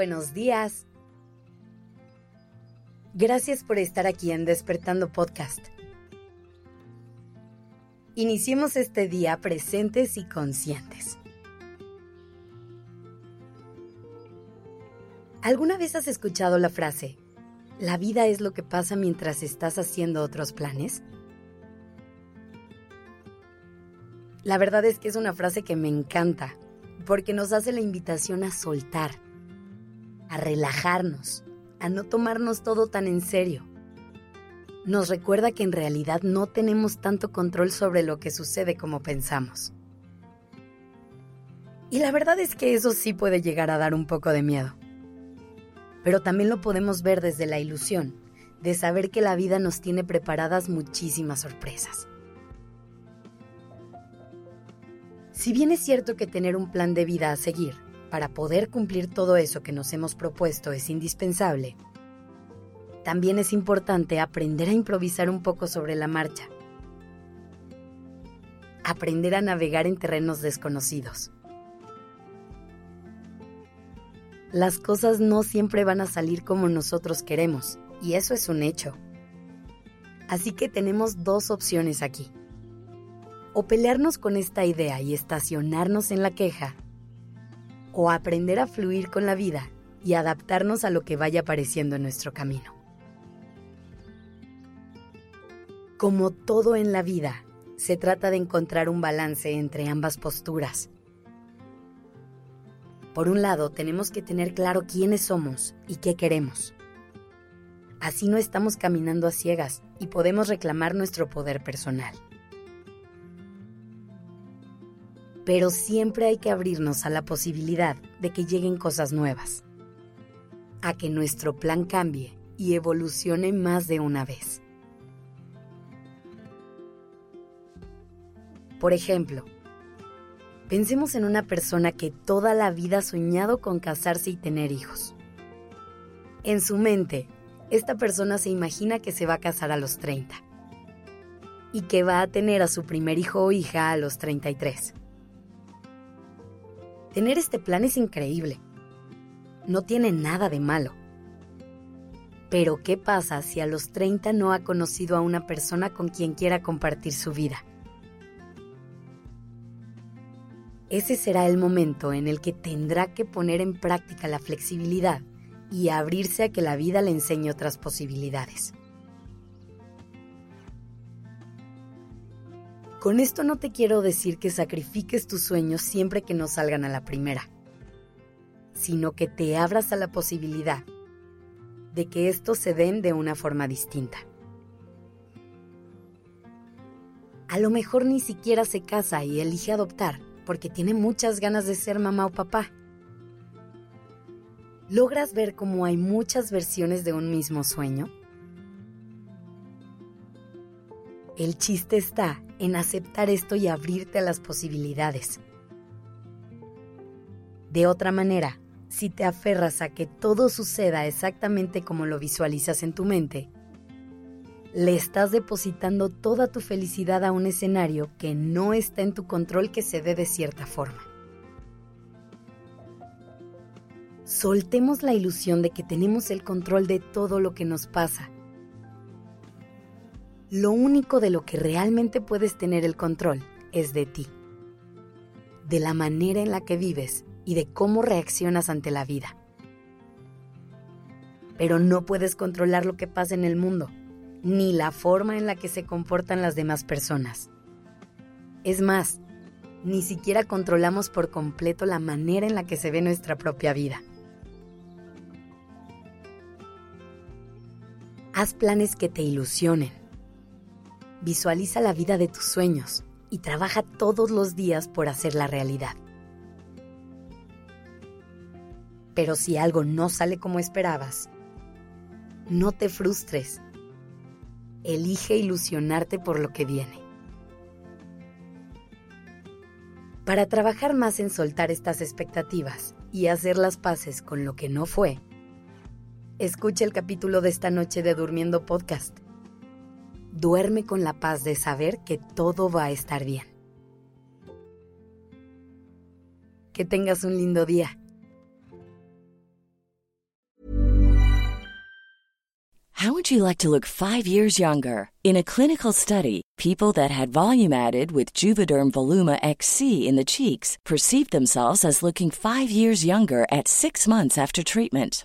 buenos días. Gracias por estar aquí en Despertando Podcast. Iniciemos este día presentes y conscientes. ¿Alguna vez has escuchado la frase, la vida es lo que pasa mientras estás haciendo otros planes? La verdad es que es una frase que me encanta, porque nos hace la invitación a soltar, a relajarnos, a no tomarnos todo tan en serio. Nos recuerda que en realidad no tenemos tanto control sobre lo que sucede como pensamos. Y la verdad es que eso sí puede llegar a dar un poco de miedo. Pero también lo podemos ver desde la ilusión de saber que la vida nos tiene preparadas muchísimas sorpresas. Si bien es cierto que tener un plan de vida a seguir para poder cumplir todo eso que nos hemos propuesto es indispensable, también es importante aprender a improvisar un poco sobre la marcha. Aprender a navegar en terrenos desconocidos. Las cosas no siempre van a salir como nosotros queremos, y eso es un hecho. Así que tenemos dos opciones aquí o pelearnos con esta idea y estacionarnos en la queja, o aprender a fluir con la vida y adaptarnos a lo que vaya apareciendo en nuestro camino. Como todo en la vida, se trata de encontrar un balance entre ambas posturas. Por un lado, tenemos que tener claro quiénes somos y qué queremos. Así no estamos caminando a ciegas y podemos reclamar nuestro poder personal. Pero siempre hay que abrirnos a la posibilidad de que lleguen cosas nuevas, a que nuestro plan cambie y evolucione más de una vez. Por ejemplo, pensemos en una persona que toda la vida ha soñado con casarse y tener hijos. En su mente, esta persona se imagina que se va a casar a los 30 y que va a tener a su primer hijo o hija a los 33. Tener este plan es increíble. No tiene nada de malo. Pero ¿qué pasa si a los 30 no ha conocido a una persona con quien quiera compartir su vida? Ese será el momento en el que tendrá que poner en práctica la flexibilidad y abrirse a que la vida le enseñe otras posibilidades. Con esto no te quiero decir que sacrifiques tus sueños siempre que no salgan a la primera, sino que te abras a la posibilidad de que estos se den de una forma distinta. A lo mejor ni siquiera se casa y elige adoptar porque tiene muchas ganas de ser mamá o papá. ¿Logras ver cómo hay muchas versiones de un mismo sueño? El chiste está en aceptar esto y abrirte a las posibilidades. De otra manera, si te aferras a que todo suceda exactamente como lo visualizas en tu mente, le estás depositando toda tu felicidad a un escenario que no está en tu control que se dé de cierta forma. Soltemos la ilusión de que tenemos el control de todo lo que nos pasa lo único de lo que realmente puedes tener el control es de ti, de la manera en la que vives y de cómo reaccionas ante la vida. Pero no puedes controlar lo que pasa en el mundo, ni la forma en la que se comportan las demás personas. Es más, ni siquiera controlamos por completo la manera en la que se ve nuestra propia vida. Haz planes que te ilusionen Visualiza la vida de tus sueños y trabaja todos los días por hacerla realidad. Pero si algo no sale como esperabas, no te frustres. Elige ilusionarte por lo que viene. Para trabajar más en soltar estas expectativas y hacer las paces con lo que no fue, escucha el capítulo de esta noche de Durmiendo Podcast duerme con la paz de saber que todo va a estar bien. Que tengas un lindo día. How would you like to look 5 years younger? In a clinical study, people that had volume added with Juvederm Voluma XC in the cheeks perceived themselves as looking 5 years younger at 6 months after treatment